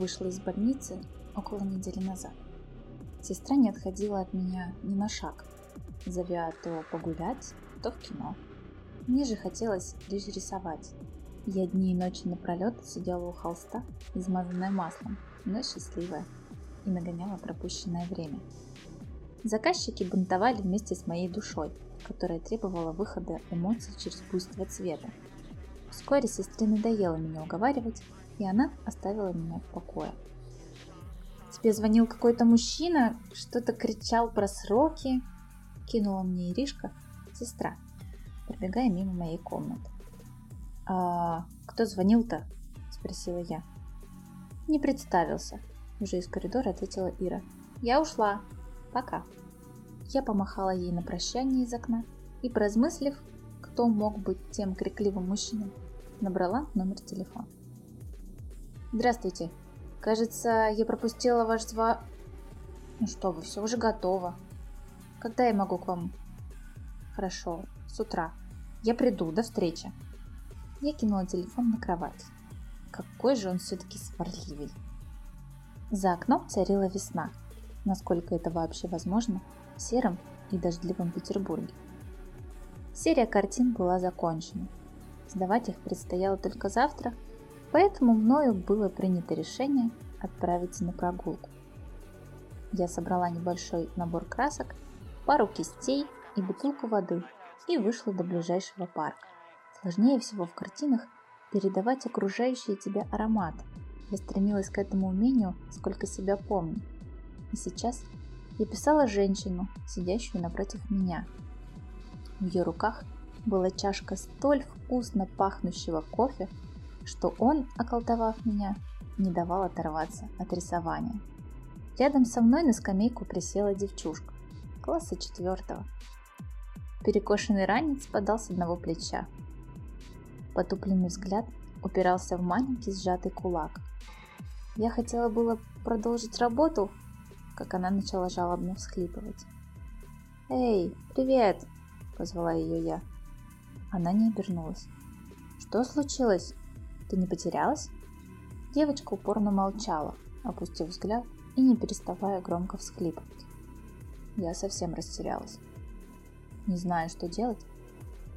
Вышла из больницы около недели назад. Сестра не отходила от меня ни на шаг, зовя то погулять, то в кино. Мне же хотелось лишь рисовать. Я дни и ночи напролет сидела у холста, измазанная маслом, но счастливая, и нагоняла пропущенное время. Заказчики бунтовали вместе с моей душой, которая требовала выхода эмоций через буйство цвета. Вскоре сестре надоело меня уговаривать, и она оставила меня в покое. Тебе звонил какой-то мужчина, что-то кричал про сроки, кинула мне Иришка, сестра, пробегая мимо моей комнаты. «А кто звонил-то?» – спросила я. «Не представился», – уже из коридора ответила Ира. «Я ушла. Пока». Я помахала ей на прощание из окна и, поразмыслив, кто мог быть тем крикливым мужчиной, набрала номер телефона. «Здравствуйте. Кажется, я пропустила ваш зва...» «Ну что вы, все уже готово. Когда я могу к вам?» «Хорошо, с утра. Я приду. До встречи». Я кинула телефон на кровать. Какой же он все-таки сварливый. За окном царила весна, насколько это вообще возможно, в сером и дождливом Петербурге. Серия картин была закончена. Сдавать их предстояло только завтра – Поэтому мною было принято решение отправиться на прогулку. Я собрала небольшой набор красок, пару кистей и бутылку воды и вышла до ближайшего парка. Сложнее всего в картинах передавать окружающие тебя аромат. Я стремилась к этому умению, сколько себя помню. И сейчас я писала женщину, сидящую напротив меня. В ее руках была чашка столь вкусно пахнущего кофе, что он, околдовав меня, не давал оторваться от рисования. Рядом со мной на скамейку присела девчушка, класса четвертого. Перекошенный ранец подал с одного плеча. Потупленный взгляд упирался в маленький сжатый кулак. Я хотела было продолжить работу, как она начала жалобно всхлипывать. «Эй, привет!» – позвала ее я. Она не обернулась. «Что случилось?» Ты не потерялась?» Девочка упорно молчала, опустив взгляд и не переставая громко всхлипывать. Я совсем растерялась. Не зная, что делать,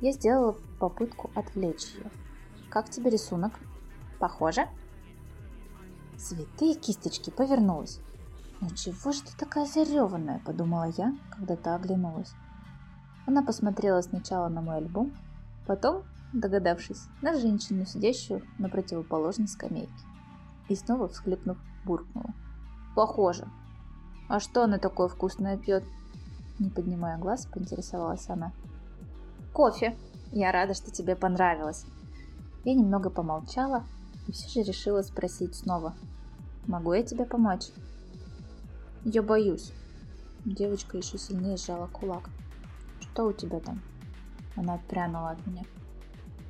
я сделала попытку отвлечь ее. «Как тебе рисунок? Похоже?» Святые кисточки повернулась. «Ну чего же ты такая зареванная?» – подумала я, когда та оглянулась. Она посмотрела сначала на мой альбом, потом догадавшись на женщину, сидящую на противоположной скамейке. И снова всхлипнув, буркнула. «Похоже. А что она такое вкусное пьет?» Не поднимая глаз, поинтересовалась она. «Кофе. Я рада, что тебе понравилось». Я немного помолчала и все же решила спросить снова. «Могу я тебе помочь?» «Я боюсь». Девочка еще сильнее сжала кулак. «Что у тебя там?» Она отпрянула от меня.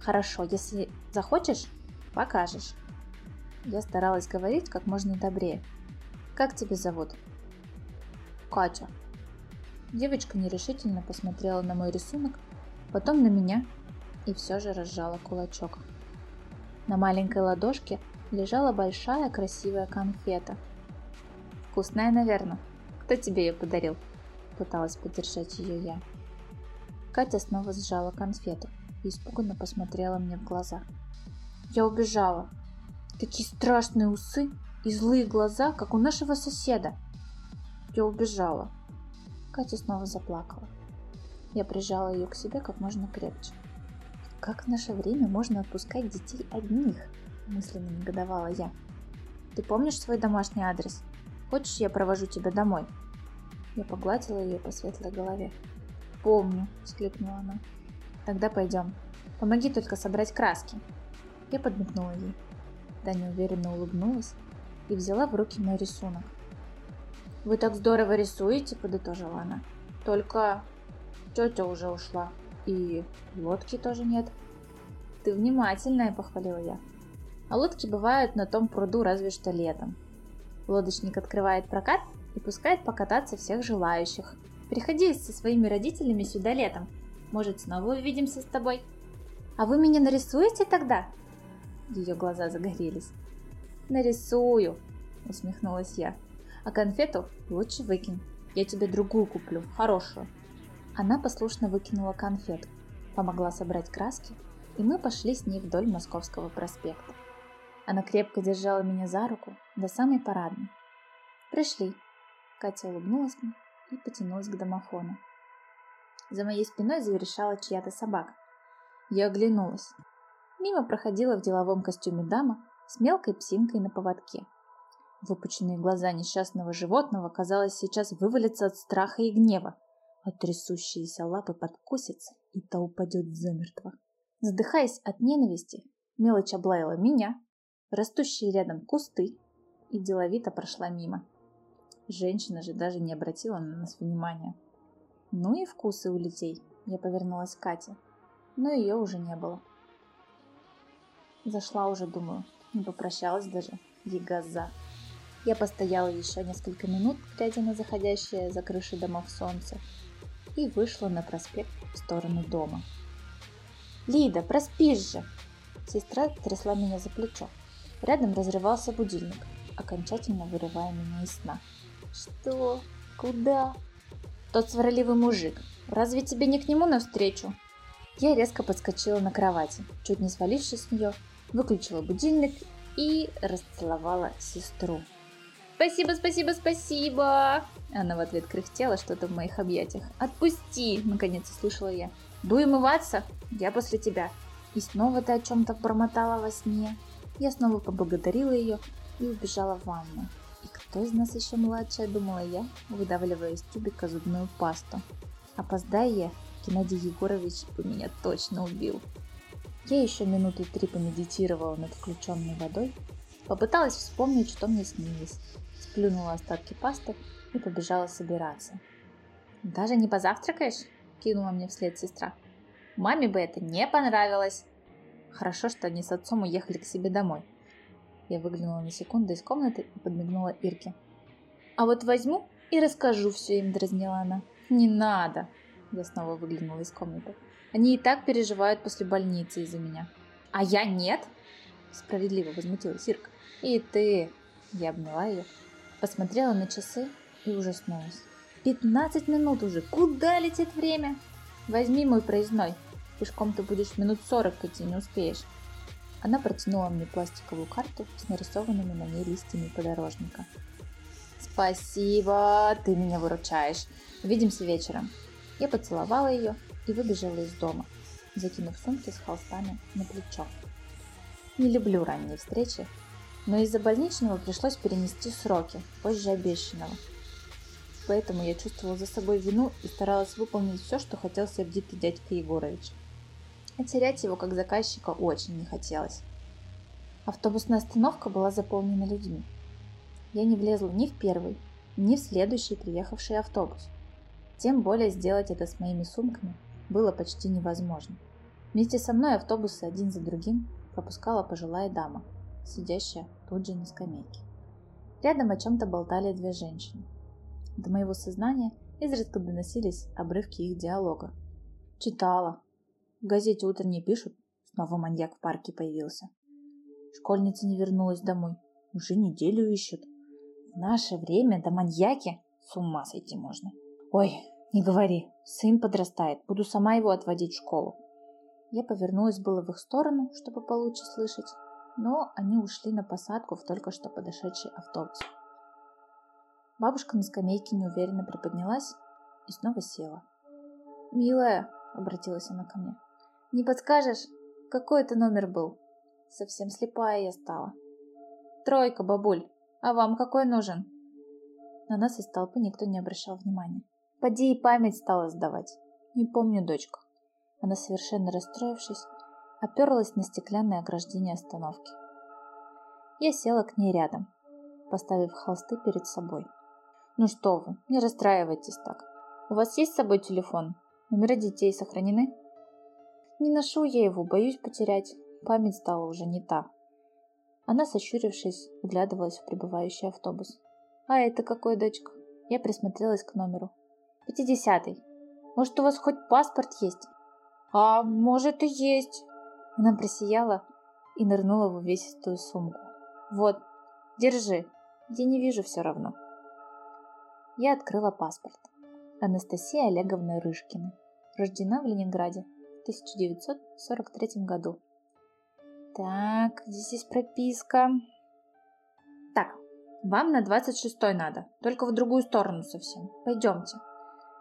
Хорошо, если захочешь, покажешь. Я старалась говорить как можно добрее. Как тебя зовут? Катя. Девочка нерешительно посмотрела на мой рисунок, потом на меня и все же разжала кулачок. На маленькой ладошке лежала большая красивая конфета. Вкусная, наверное. Кто тебе ее подарил? Пыталась поддержать ее я. Катя снова сжала конфету и испуганно посмотрела мне в глаза. Я убежала. Такие страшные усы и злые глаза, как у нашего соседа. Я убежала. Катя снова заплакала. Я прижала ее к себе как можно крепче. Как в наше время можно отпускать детей одних? Мысленно негодовала я. Ты помнишь свой домашний адрес? Хочешь, я провожу тебя домой? Я погладила ее по светлой голове. Помню, всхлипнула она. Тогда пойдем. Помоги только собрать краски. Я подмигнула ей. Даня уверенно улыбнулась и взяла в руки мой рисунок. «Вы так здорово рисуете», — подытожила она. «Только тетя уже ушла, и лодки тоже нет». «Ты внимательная», — похвалила я. «А лодки бывают на том пруду разве что летом. Лодочник открывает прокат и пускает покататься всех желающих. Приходи со своими родителями сюда летом, может, снова увидимся с тобой? А вы меня нарисуете тогда? Ее глаза загорелись. Нарисую, усмехнулась я. А конфету лучше выкинь. Я тебе другую куплю, хорошую. Она послушно выкинула конфету, помогла собрать краски, и мы пошли с ней вдоль Московского проспекта. Она крепко держала меня за руку до самой парадной. Пришли. Катя улыбнулась мне и потянулась к домофону. За моей спиной заверещала чья-то собака. Я оглянулась. Мимо проходила в деловом костюме дама с мелкой псинкой на поводке. Выпученные глаза несчастного животного, казалось, сейчас вывалятся от страха и гнева, а трясущиеся лапы подкосятся, и та упадет замертво. Задыхаясь от ненависти, мелочь облаяла меня, растущие рядом кусты, и деловито прошла мимо. Женщина же даже не обратила на нас внимания. Ну и вкусы у людей. Я повернулась к Кате, но ее уже не было. Зашла уже, думаю, не попрощалась даже. Егоза. Я постояла еще несколько минут, глядя на заходящее за крышей домов солнце, и вышла на проспект в сторону дома. «Лида, проспишь же!» Сестра трясла меня за плечо. Рядом разрывался будильник, окончательно вырывая меня из сна. «Что? Куда?» «Тот сварливый мужик. Разве тебе не к нему навстречу?» Я резко подскочила на кровати, чуть не свалившись с нее, выключила будильник и расцеловала сестру. «Спасибо, спасибо, спасибо!» Она в ответ кряхтела что-то в моих объятиях. «Отпусти!» – наконец услышала я. «Дуй умываться? Я после тебя!» И снова ты о чем-то промотала во сне. Я снова поблагодарила ее и убежала в ванну. И кто из нас еще младшая, думала я, выдавливая из тюбика зубную пасту. Опоздая я, Геннадий Егорович бы меня точно убил. Я еще минуты три помедитировала над включенной водой, попыталась вспомнить, что мне снилось, сплюнула остатки пасты и побежала собираться. «Даже не позавтракаешь?» – кинула мне вслед сестра. «Маме бы это не понравилось!» Хорошо, что они с отцом уехали к себе домой. Я выглянула на секунду из комнаты и подмигнула Ирке. «А вот возьму и расскажу все им», – дразнила она. «Не надо!» Я снова выглянула из комнаты. «Они и так переживают после больницы из-за меня». «А я нет?» Справедливо возмутилась Ирка. «И ты!» Я обняла ее, посмотрела на часы и ужаснулась. «Пятнадцать минут уже! Куда летит время?» «Возьми мой проездной!» Пешком ты будешь минут сорок идти, не успеешь. Она протянула мне пластиковую карту с нарисованными на ней листьями подорожника. «Спасибо, ты меня выручаешь. Увидимся вечером». Я поцеловала ее и выбежала из дома, закинув сумки с холстами на плечо. Не люблю ранние встречи, но из-за больничного пришлось перенести сроки, позже обещанного. Поэтому я чувствовала за собой вину и старалась выполнить все, что хотел сердитый дядька Егорович а терять его как заказчика очень не хотелось. Автобусная остановка была заполнена людьми. Я не влезла ни в первый, ни в следующий приехавший автобус. Тем более сделать это с моими сумками было почти невозможно. Вместе со мной автобусы один за другим пропускала пожилая дама, сидящая тут же на скамейке. Рядом о чем-то болтали две женщины. До моего сознания изредка доносились обрывки их диалога. Читала, в газете утренней пишут, снова маньяк в парке появился. Школьница не вернулась домой. Уже неделю ищут. В наше время до маньяки с ума сойти можно. Ой, не говори, сын подрастает, буду сама его отводить в школу. Я повернулась было в их сторону, чтобы получше слышать, но они ушли на посадку в только что подошедший автобус. Бабушка на скамейке неуверенно приподнялась и снова села. «Милая», — обратилась она ко мне, не подскажешь, какой это номер был? Совсем слепая я стала. Тройка, бабуль. А вам какой нужен? На нас из толпы никто не обращал внимания. Поди и память стала сдавать. Не помню, дочка. Она, совершенно расстроившись, оперлась на стеклянное ограждение остановки. Я села к ней рядом, поставив холсты перед собой. «Ну что вы, не расстраивайтесь так. У вас есть с собой телефон? Номера детей сохранены?» Не ношу я его, боюсь потерять. Память стала уже не та. Она, сощурившись, вглядывалась в прибывающий автобус. «А это какой, дочка?» Я присмотрелась к номеру. «Пятидесятый. Может, у вас хоть паспорт есть?» «А может и есть!» Она просияла и нырнула в увесистую сумку. «Вот, держи. Я не вижу все равно. Я открыла паспорт. Анастасия Олеговна Рыжкина. Рождена в Ленинграде 1943 году. Так, здесь есть прописка. Так, вам на 26 надо, только в другую сторону совсем. Пойдемте.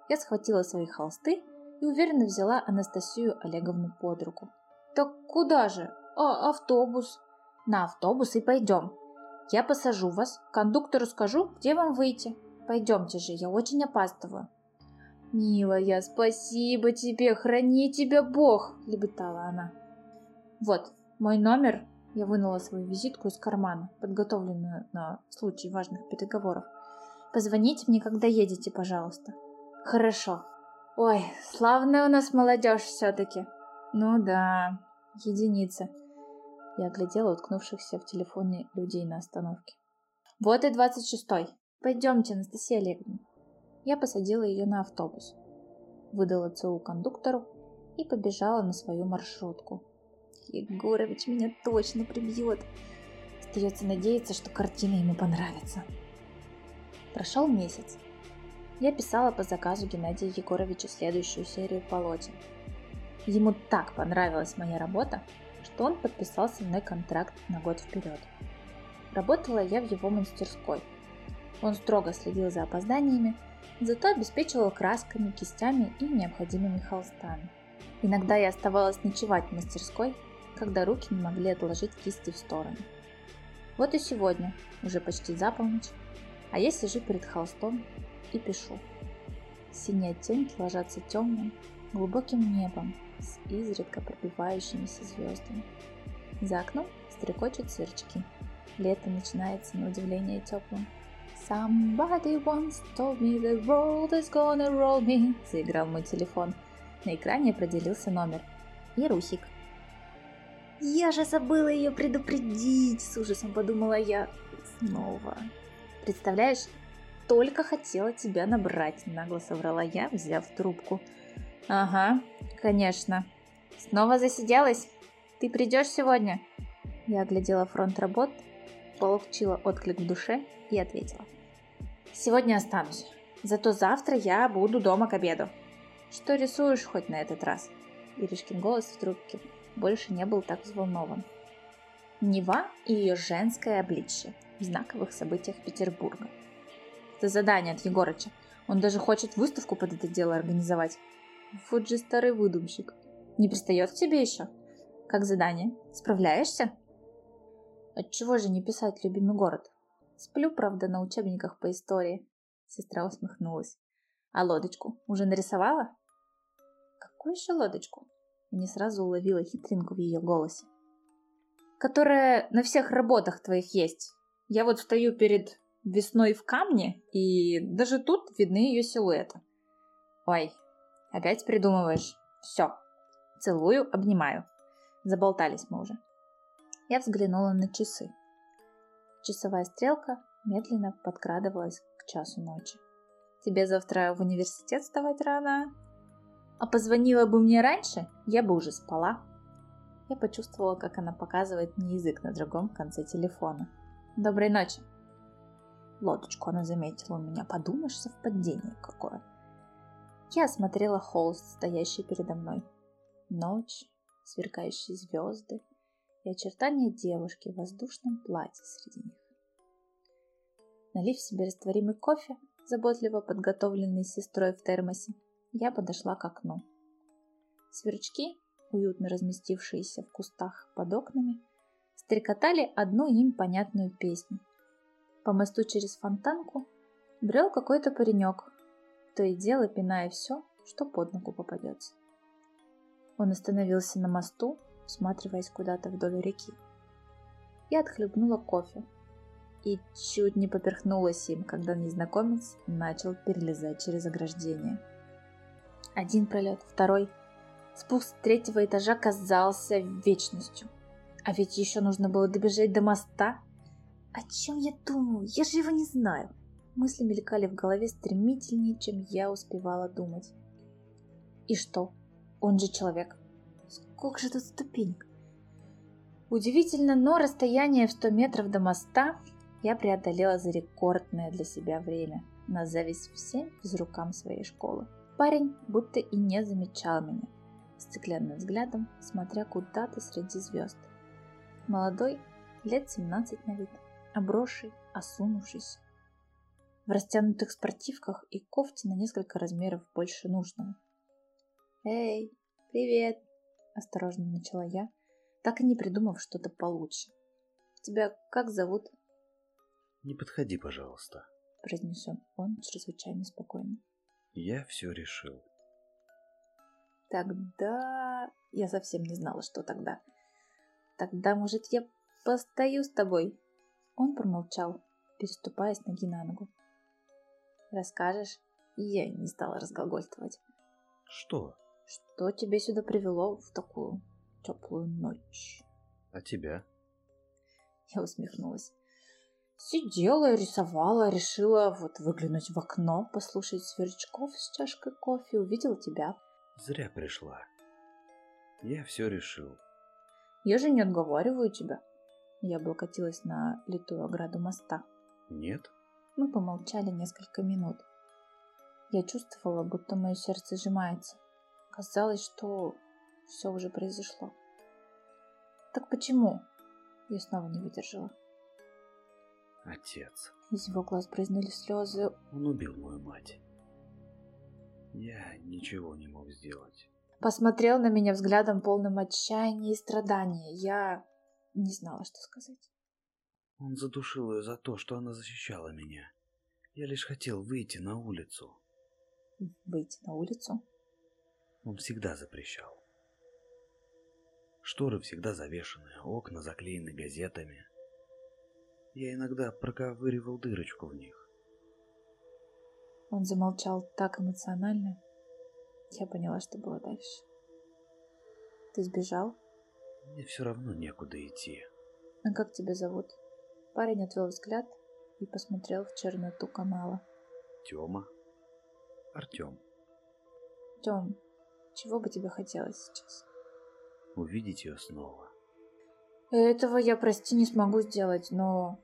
Я схватила свои холсты и уверенно взяла Анастасию Олеговну под руку. Так куда же? А, автобус. На автобус и пойдем. Я посажу вас, кондуктору скажу, где вам выйти. Пойдемте же, я очень опаздываю. «Милая, спасибо тебе, храни тебя Бог!» – лебетала она. «Вот, мой номер». Я вынула свою визитку из кармана, подготовленную на случай важных переговоров. «Позвоните мне, когда едете, пожалуйста». «Хорошо». «Ой, славная у нас молодежь все-таки». «Ну да, единица». Я оглядела уткнувшихся в телефоне людей на остановке. «Вот и двадцать шестой. Пойдемте, Анастасия Олеговна». Я посадила ее на автобус, выдала ЦУ кондуктору и побежала на свою маршрутку. Егорович меня точно прибьет. Остается надеяться, что картина ему понравится. Прошел месяц. Я писала по заказу Геннадия Егоровича следующую серию полотен. Ему так понравилась моя работа, что он подписал со мной контракт на год вперед. Работала я в его мастерской. Он строго следил за опозданиями, зато обеспечивал красками, кистями и необходимыми холстами. Иногда я оставалась ночевать в мастерской, когда руки не могли отложить кисти в сторону. Вот и сегодня, уже почти за полночь, а я сижу перед холстом и пишу. Синие оттенки ложатся темным, глубоким небом с изредка пробивающимися звездами. За окном стрекочут сверчки. Лето начинается на удивление теплым. Somebody once told me the world is gonna roll me. Заиграл мой телефон. На экране определился номер. И Русик. Я же забыла ее предупредить, с ужасом подумала я. Снова. Представляешь, только хотела тебя набрать, нагло соврала я, взяв трубку. Ага, конечно. Снова засиделась? Ты придешь сегодня? Я оглядела фронт работ, получила отклик в душе и ответила. Сегодня останусь. Зато завтра я буду дома к обеду. Что рисуешь хоть на этот раз? Иришкин голос в трубке больше не был так взволнован. Нева и ее женское обличье в знаковых событиях Петербурга. Это задание от Егорыча. Он даже хочет выставку под это дело организовать. Вот же старый выдумщик. Не пристает к тебе еще? Как задание? Справляешься? Отчего же не писать любимый город? Сплю, правда, на учебниках по истории. Сестра усмехнулась. А лодочку уже нарисовала? Какую еще лодочку? Я не сразу уловила хитринку в ее голосе. Которая на всех работах твоих есть. Я вот стою перед весной в камне, и даже тут видны ее силуэты. Ой, опять придумываешь. Все. Целую, обнимаю. Заболтались мы уже. Я взглянула на часы. Часовая стрелка медленно подкрадывалась к часу ночи. «Тебе завтра в университет вставать рано?» «А позвонила бы мне раньше, я бы уже спала». Я почувствовала, как она показывает мне язык на другом конце телефона. «Доброй ночи!» Лодочку она заметила у меня. Подумаешь, совпадение какое. Я осмотрела холст, стоящий передо мной. Ночь, сверкающие звезды, и очертания девушки в воздушном платье среди них. Налив себе растворимый кофе, заботливо подготовленный сестрой в термосе, я подошла к окну. Сверчки, уютно разместившиеся в кустах под окнами, стрекотали одну им понятную песню. По мосту через фонтанку брел какой-то паренек, то и дело пиная все, что под ногу попадется. Он остановился на мосту, всматриваясь куда-то вдоль реки. Я отхлебнула кофе и чуть не поперхнулась им, когда незнакомец начал перелезать через ограждение. Один пролет, второй. Спуск третьего этажа казался вечностью. А ведь еще нужно было добежать до моста. О чем я думаю? Я же его не знаю. Мысли мелькали в голове стремительнее, чем я успевала думать. И что? Он же человек. Сколько же тут ступенек? Удивительно, но расстояние в 100 метров до моста Я преодолела за рекордное для себя время, на зависть всем физрукам своей школы. Парень будто и не замечал меня, стеклянным взглядом, смотря куда-то среди звезд. Молодой, лет 17 на вид, обросший, осунувшийся. В растянутых спортивках и кофте на несколько размеров больше нужного. «Эй, привет!» – осторожно начала я, так и не придумав что-то получше. «Тебя как зовут?» «Не подходи, пожалуйста», – произнес он, чрезвычайно спокойно. «Я все решил». Тогда... Я совсем не знала, что тогда. Тогда, может, я постою с тобой? Он промолчал, переступая с ноги на ногу. Расскажешь? Я не стала разглагольствовать. Что? Что тебя сюда привело в такую теплую ночь? А тебя? Я усмехнулась. Сидела, рисовала, решила вот выглянуть в окно, послушать сверчков с чашкой кофе, увидела тебя. Зря пришла. Я все решил. Я же не отговариваю тебя. Я облокотилась на литую ограду моста. Нет? Мы помолчали несколько минут. Я чувствовала, будто мое сердце сжимается. Казалось, что все уже произошло. Так почему? Я снова не выдержала. Отец. Из его глаз брызнули слезы. Он убил мою мать. Я ничего не мог сделать. Посмотрел на меня взглядом полным отчаяния и страдания. Я не знала, что сказать. Он задушил ее за то, что она защищала меня. Я лишь хотел выйти на улицу. Выйти на улицу? Он всегда запрещал. Шторы всегда завешены, окна заклеены газетами. Я иногда проковыривал дырочку в них. Он замолчал так эмоционально. Я поняла, что было дальше. Ты сбежал? Мне все равно некуда идти. А как тебя зовут? Парень отвел взгляд и посмотрел в черноту канала. Тёма. Артём. Тём, чего бы тебе хотелось сейчас? Увидеть ее снова. Этого я, прости, не смогу сделать, но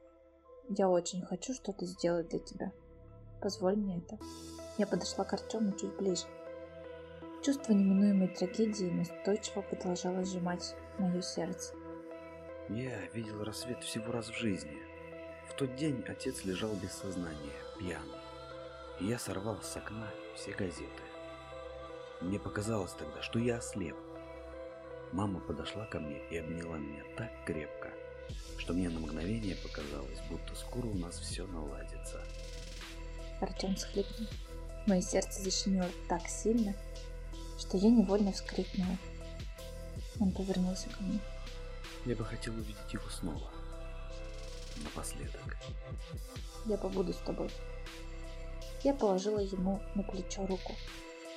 я очень хочу что-то сделать для тебя. Позволь мне это. Я подошла к Артему чуть ближе. Чувство неминуемой трагедии настойчиво продолжало сжимать мое сердце. Я видел рассвет всего раз в жизни. В тот день отец лежал без сознания, пьяный. Я сорвал с окна все газеты. Мне показалось тогда, что я ослеп. Мама подошла ко мне и обняла меня так крепко, что мне на мгновение показалось, будто скоро у нас все наладится. Артем схлипнул. Мое сердце защемило так сильно, что я невольно вскрикнула. Он повернулся ко мне. Я бы хотел увидеть его снова. Напоследок. Я побуду с тобой. Я положила ему на плечо руку.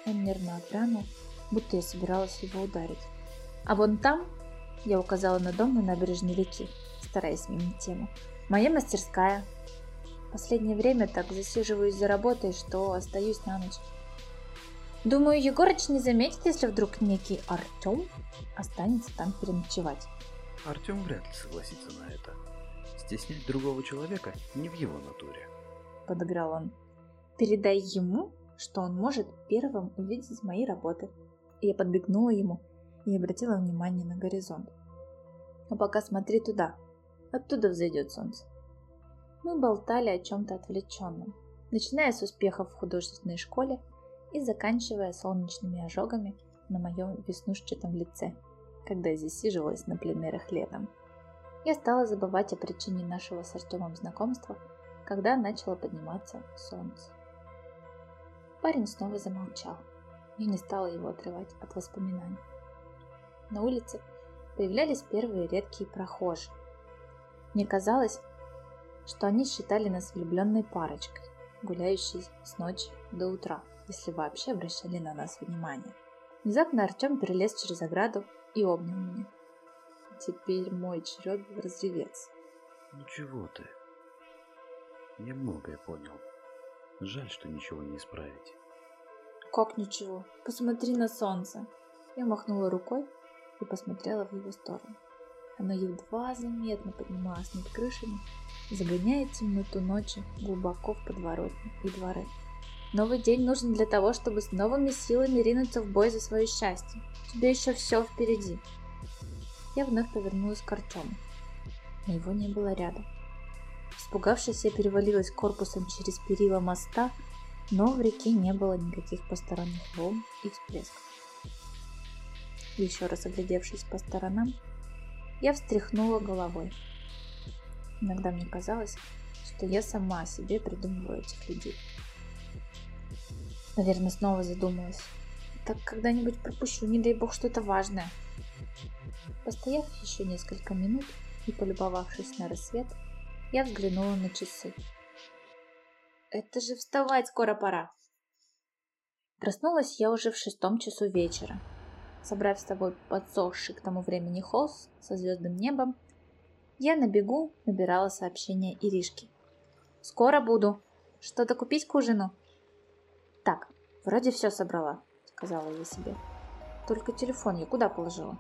Он нервно отпрянул, будто я собиралась его ударить. А вон там, я указала на дом на набережной реки, стараясь сменить тему, моя мастерская, Последнее время так засиживаюсь за работой, что остаюсь на ночь. Думаю, Егорыч не заметит, если вдруг некий Артем останется там переночевать. Артем вряд ли согласится на это. Стеснять другого человека не в его натуре. Подыграл он. Передай ему, что он может первым увидеть мои работы. Я подбегнула ему и обратила внимание на горизонт. А пока смотри туда. Оттуда взойдет солнце. Мы болтали о чем-то отвлеченном, начиная с успехов в художественной школе и заканчивая солнечными ожогами на моем веснушчатом лице, когда я засиживалась на пленерах летом. Я стала забывать о причине нашего с Артемом знакомства, когда начало подниматься солнце. Парень снова замолчал. Я не стала его отрывать от воспоминаний. На улице появлялись первые редкие прохожие. Мне казалось, что они считали нас влюбленной парочкой, гуляющей с ночи до утра, если вообще обращали на нас внимание. Внезапно Артем перелез через ограду и обнял меня. Теперь мой черед разреветься. Ну чего ты? Я многое понял. Жаль, что ничего не исправить. Как ничего? Посмотри на солнце. Я махнула рукой и посмотрела в его сторону. Оно едва заметно поднималось над крышами, загоняя темноту ночи глубоко в подворотни и дворы. Новый день нужен для того, чтобы с новыми силами ринуться в бой за свое счастье. Тебе еще все впереди. Я вновь повернулась к Артему. Но его не было рядом. Испугавшись, я перевалилась корпусом через перила моста, но в реке не было никаких посторонних волн и всплесков. Еще раз оглядевшись по сторонам, я встряхнула головой. Иногда мне казалось, что я сама себе придумываю этих людей. Наверное, снова задумалась. Так когда-нибудь пропущу, не дай бог, что-то важное. Постояв еще несколько минут и полюбовавшись на рассвет, я взглянула на часы. Это же вставать скоро пора. Проснулась я уже в шестом часу вечера. Собрав с собой подсохший к тому времени холст со звездным небом, я на бегу набирала сообщение Иришке. «Скоро буду. Что-то купить к ужину?» «Так, вроде все собрала», — сказала я себе. «Только телефон я куда положила?»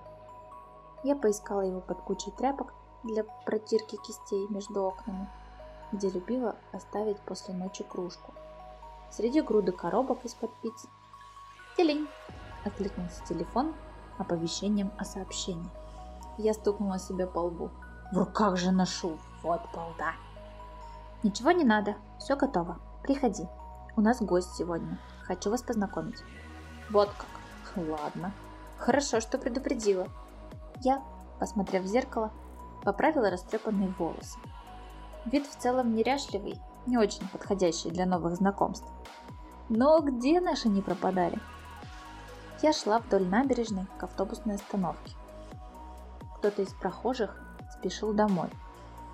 Я поискала его под кучей тряпок для протирки кистей между окнами, где любила оставить после ночи кружку. Среди груды коробок из-под пиццы. Телень! Откликнулся телефон оповещением о сообщении. Я стукнула себя по лбу. В руках же ношу. Вот балда. Ничего не надо. Все готово. Приходи. У нас гость сегодня. Хочу вас познакомить. Вот как. Ладно. Хорошо, что предупредила. Я, посмотрев в зеркало, поправила растрепанные волосы. Вид в целом неряшливый, не очень подходящий для новых знакомств. Но где наши не пропадали? Я шла вдоль набережной к автобусной остановке. Кто-то из прохожих спешил домой,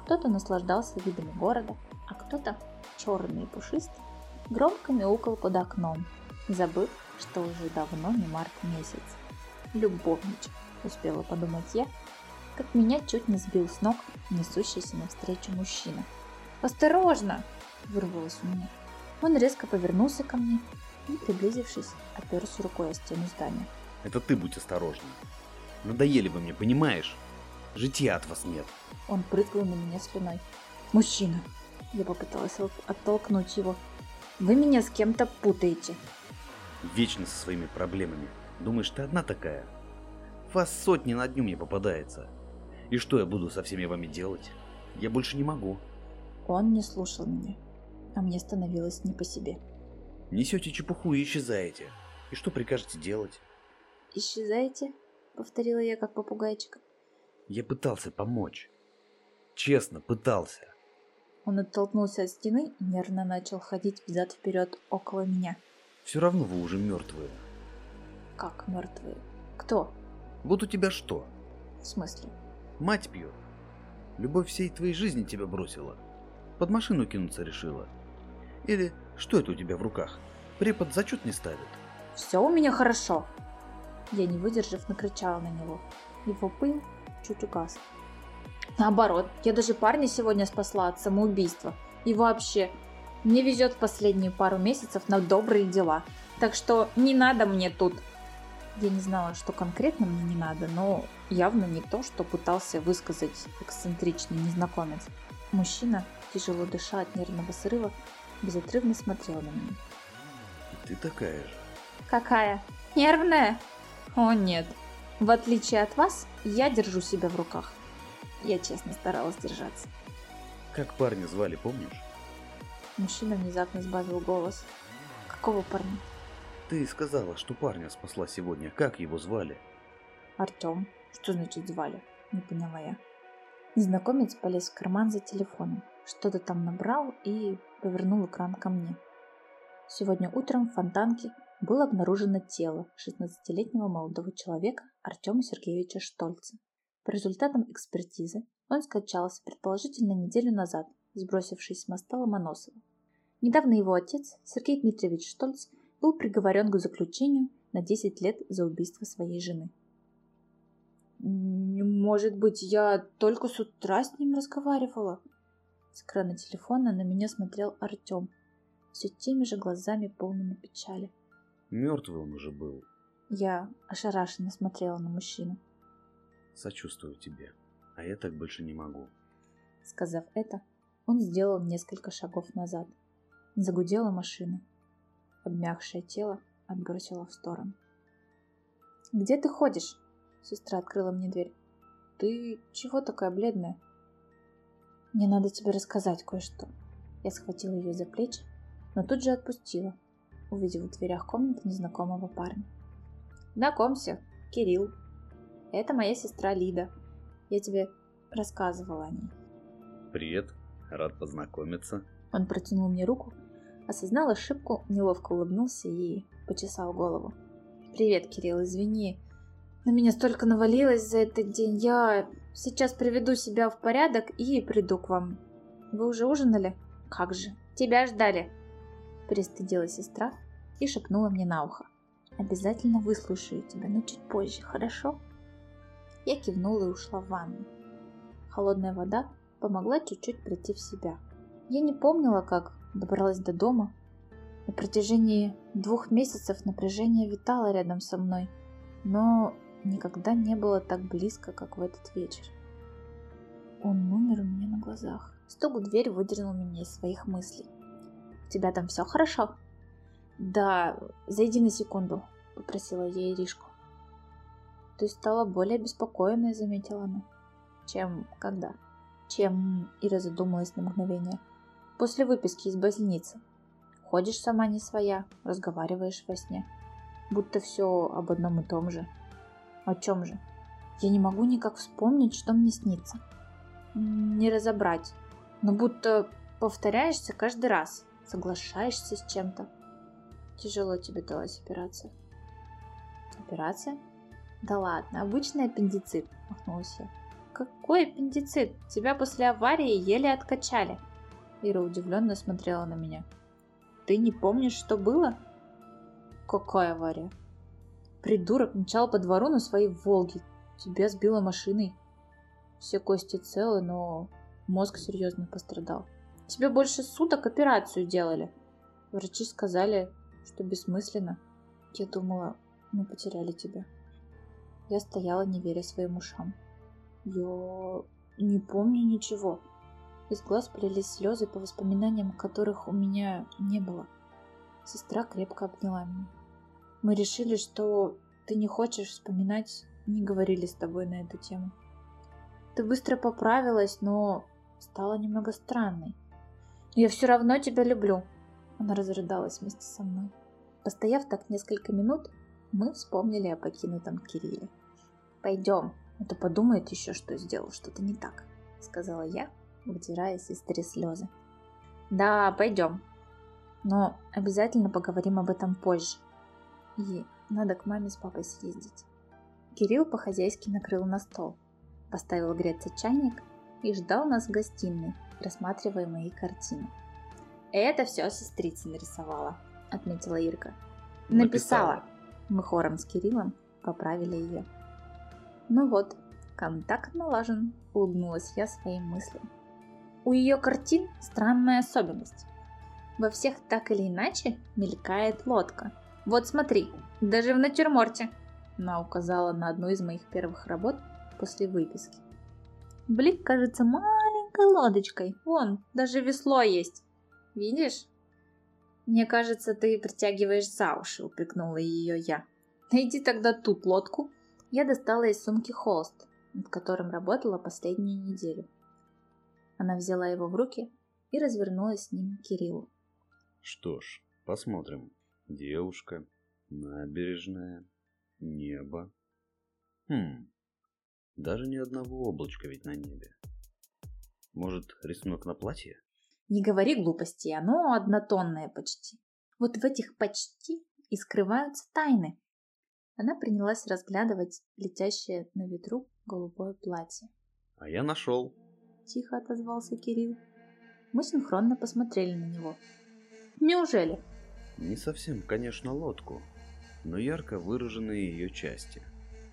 кто-то наслаждался видами города, а кто-то, черный и пушистый, громко мяукал под окном, забыв, что уже давно не март месяц. Любовничек, успела подумать я, как меня чуть не сбил с ног несущийся навстречу мужчина. «Осторожно!» – вырвалось у меня. Он резко повернулся ко мне и, приблизившись, оперся рукой о стену здания. Это ты будь осторожна. Надоели вы мне, понимаешь? Житья от вас нет. Он прыгнул на меня слюной. «Мужчина!» Я попыталась оттолкнуть его. «Вы меня с кем-то путаете!» Вечно со своими проблемами. Думаешь, ты одна такая? Вас сотни на дню мне попадается. И что я буду со всеми вами делать? Я больше не могу. Он не слушал меня, а мне становилось не по себе. Несете чепуху и исчезаете. И что прикажете делать? Исчезаете? Повторила я, как попугайчик. Я пытался помочь. Честно, пытался. Он оттолкнулся от стены и нервно начал ходить взад-вперед около меня. Все равно вы уже мертвые. Как мертвые? Кто? Вот у тебя что? В смысле? Мать пьет. Любовь всей твоей жизни тебя бросила. Под машину кинуться решила. Или что это у тебя в руках? Препод зачет не ставит? Все у меня хорошо. Я, не выдержав, накричала на него. Его пыл чуть угас. Наоборот, я даже парня сегодня спасла от самоубийства. И вообще, мне везет последние пару месяцев на добрые дела. Так что не надо мне тут. Я не знала, что конкретно мне не надо, но явно не то, что пытался высказать эксцентричный незнакомец. Мужчина, тяжело дыша от нервного срыва, безотрывно смотрел на меня. Ты такая же. Какая? Нервная? О нет. В отличие от вас, я держу себя в руках. Я честно старалась держаться. Как парня звали, помнишь? Мужчина внезапно сбавил голос. Какого парня? Ты сказала, что парня спасла сегодня. Как его звали? Артем. Что значит звали? Не поняла я. Незнакомец полез в карман за телефоном. Что-то там набрал и повернул экран ко мне. Сегодня утром в Фонтанке было обнаружено тело 16-летнего молодого человека Артема Сергеевича Штольца. По результатам экспертизы он скачался предположительно неделю назад, сбросившись с моста Ломоносова. Недавно его отец, Сергей Дмитриевич Штольц, был приговорен к заключению на 10 лет за убийство своей жены. «Может быть, я только с утра с ним разговаривала?» С экрана телефона на меня смотрел Артем, все теми же глазами полными печали. Мертвый он уже был. Я ошарашенно смотрела на мужчину. Сочувствую тебе. а я так больше не могу. Сказав это, он сделал несколько шагов назад. Загудела машина. Обмякшее тело отбросило в сторону. «Где ты ходишь?» Сестра открыла мне дверь. «Ты чего такая бледная?» «Мне надо тебе рассказать кое-что». Я схватила ее за плечи, но тут же отпустила, увидев в дверях комнаты незнакомого парня. «Знакомься, Кирилл. Это моя сестра Лида. Я тебе рассказывала о ней». «Привет, рад познакомиться». Он протянул мне руку, осознал ошибку, неловко улыбнулся и почесал голову. «Привет, Кирилл, извини. На меня столько навалилось за этот день. Я сейчас приведу себя в порядок и приду к вам. Вы уже ужинали? Как же? Тебя ждали!» Пристыдила сестра и шепнула мне на ухо. «Обязательно выслушаю тебя, но чуть позже, хорошо?» Я кивнула и ушла в ванну. Холодная вода помогла чуть-чуть прийти в себя. Я не помнила, как добралась до дома. На протяжении двух месяцев напряжение витало рядом со мной, но никогда не было так близко, как в этот вечер. Он умер у меня на глазах. Стук в дверь выдернул меня из своих мыслей. «У тебя там все хорошо?» «Да, зайди на секунду», — попросила я Иришку. «Ты стала более беспокойной», — заметила она. «Чем когда?» «Чем?» — Ира задумалась на мгновение. «После выписки из больницы. Ходишь сама не своя, разговариваешь во сне. Будто все об одном и том же. О чем же? Я не могу никак вспомнить, что мне снится. Не разобрать. Но будто повторяешься каждый раз, соглашаешься с чем-то. Тяжело тебе далась операция. Операция? Да ладно, обычный аппендицит, махнулась я. Какой аппендицит? Тебя после аварии еле откачали. Ира удивленно смотрела на меня. Ты не помнишь, что было? Какая авария? Придурок мчал по двору на своей Волге. Тебя сбила машиной. Все кости целы, но мозг серьезно пострадал. Тебе больше суток операцию делали. Врачи сказали, что бессмысленно. Я думала, мы потеряли тебя. Я стояла, не веря своим ушам. Я не помню ничего. Из глаз полились слезы по воспоминаниям, которых у меня не было. Сестра крепко обняла меня. Мы решили, что ты не хочешь вспоминать, не говорили с тобой на эту тему. Ты быстро поправилась, но стала немного странной. Я все равно тебя люблю. Она разрыдалась вместе со мной. Постояв так несколько минут, мы вспомнили о покинутом Кирилле. «Пойдем, а то подумает еще, что сделал что-то не так», — сказала я, вытирая сестре слезы. «Да, пойдем. Но обязательно поговорим об этом позже. И надо к маме с папой съездить». Кирилл по-хозяйски накрыл на стол, поставил греться чайник и ждал нас в гостиной, рассматривая мои картины. «Это все сестрица нарисовала», — отметила Ирка. «Написала». Написала. Мы хором с Кириллом поправили ее. «Ну вот, контакт налажен», — улыбнулась я своим мыслям. У ее картин странная особенность. Во всех так или иначе мелькает лодка. Вот смотри, даже в натюрморте. Она указала на одну из моих первых работ после выписки. Блик кажется маленькой лодочкой. Вон, даже весло есть. Видишь? Мне кажется, ты притягиваешь за уши, упрекнула ее я. Найди тогда тут лодку. Я достала из сумки холст, над которым работала последнюю неделю. Она взяла его в руки и развернулась с ним к Кириллу. Что ж, посмотрим. Девушка, набережная, небо. Хм, даже ни одного облачка ведь на небе. Может, рисунок на платье? Не говори глупости, оно однотонное почти. Вот в этих почти и скрываются тайны. Она принялась разглядывать летящее на ветру голубое платье. А я нашел тихо отозвался Кирилл. Мы синхронно посмотрели на него. Неужели? Не совсем, конечно, лодку, но ярко выраженные ее части.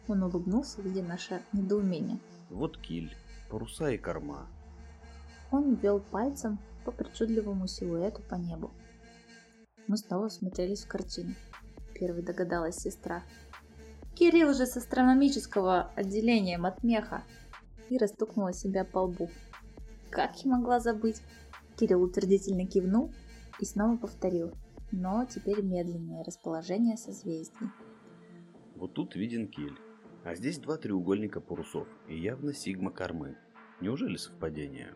Он улыбнулся, видя наше недоумение. Вот киль, паруса и корма. Он ввел пальцем по причудливому силуэту по небу. Мы снова смотрелись в картину. Первой догадалась сестра. Кирилл же с астрономического отделения Матмеха и расстукнула себя по лбу. Как я могла забыть? Кирилл утвердительно кивнул и снова повторил, но теперь медленное расположение созвездий. Вот тут виден киль, а здесь два треугольника парусов и явно сигма кормы. Неужели совпадение?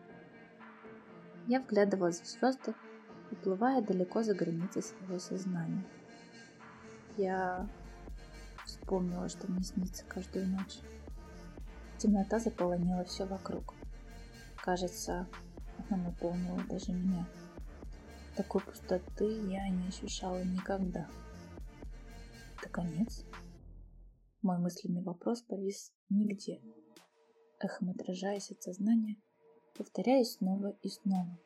Я вглядывалась в звезды, уплывая далеко за границы своего сознания. Я вспомнила, что мне снится каждую ночь. Темнота заполонила все вокруг. Кажется, она наполнила даже меня. Такой пустоты я не ощущала никогда. Это конец? Мой мысленный вопрос повис нигде, эхом отражаясь от сознания, повторяясь снова и снова.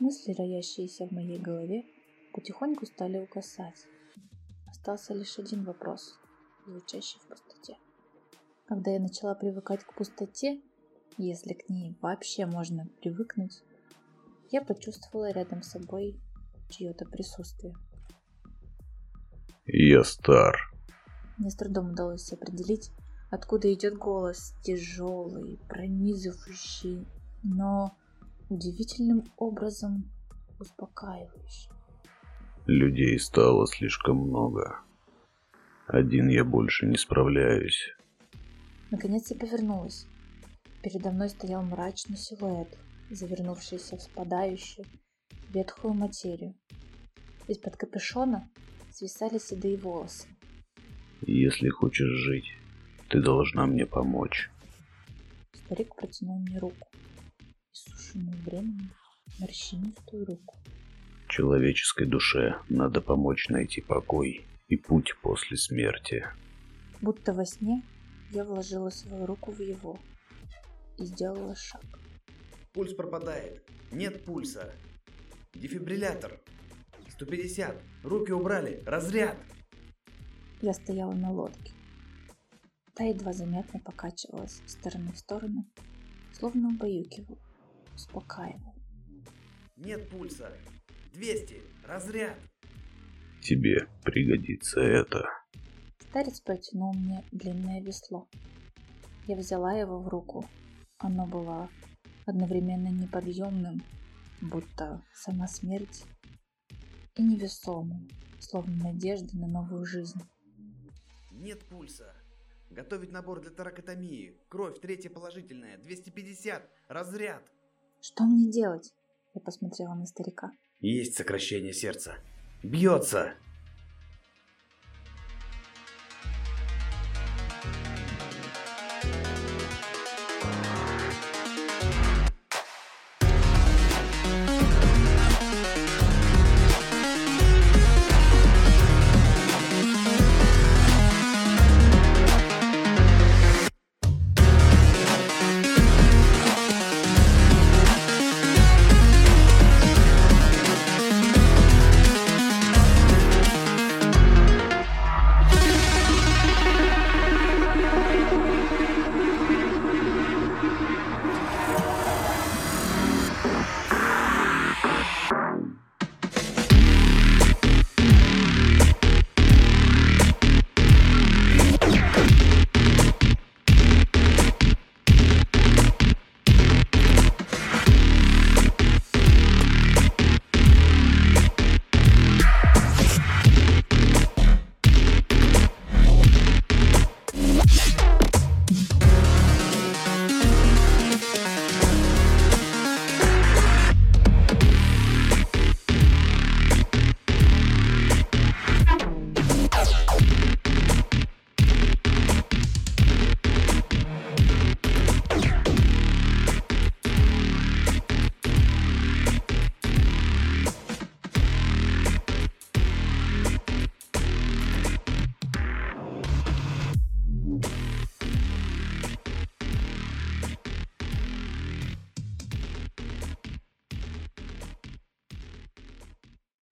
Мысли, роящиеся в моей голове, потихоньку стали угасать. Остался лишь один вопрос, звучащий в пустоте. Когда я начала привыкать к пустоте, если к ней вообще можно привыкнуть, я почувствовала рядом с собой чье-то присутствие. Я стар. Мне с трудом удалось определить, откуда идет голос, тяжелый, пронизывающий, но удивительным образом успокаивающий. Людей стало слишком много. Один я больше не справляюсь. Наконец я повернулась. Передо мной стоял мрачный силуэт, завернувшийся в спадающую, ветхую материю. Из-под капюшона свисали седые волосы. Если хочешь жить, ты должна мне помочь. Старик протянул мне руку, иссушенную временем, морщинистую руку. Человеческой душе надо помочь найти покой и путь после смерти. Будто во сне я вложила свою руку в его и сделала шаг. Пульс пропадает. Нет пульса. Дефибриллятор. 150. Руки убрали. Разряд. Я стояла на лодке. Та едва заметно покачивалась из стороны в сторону, словно убаюкивал, успокаивал. Нет пульса. 200. Разряд. Тебе пригодится это. Старец протянул мне длинное весло. Я взяла его в руку. Оно было одновременно неподъемным, будто сама смерть, и невесомым, словно надежда на новую жизнь. Нет пульса. Готовить набор для таракотомии. Кровь третья положительная. 250. Разряд. Что мне делать? Я посмотрела на старика. Есть сокращение сердца. Бьется.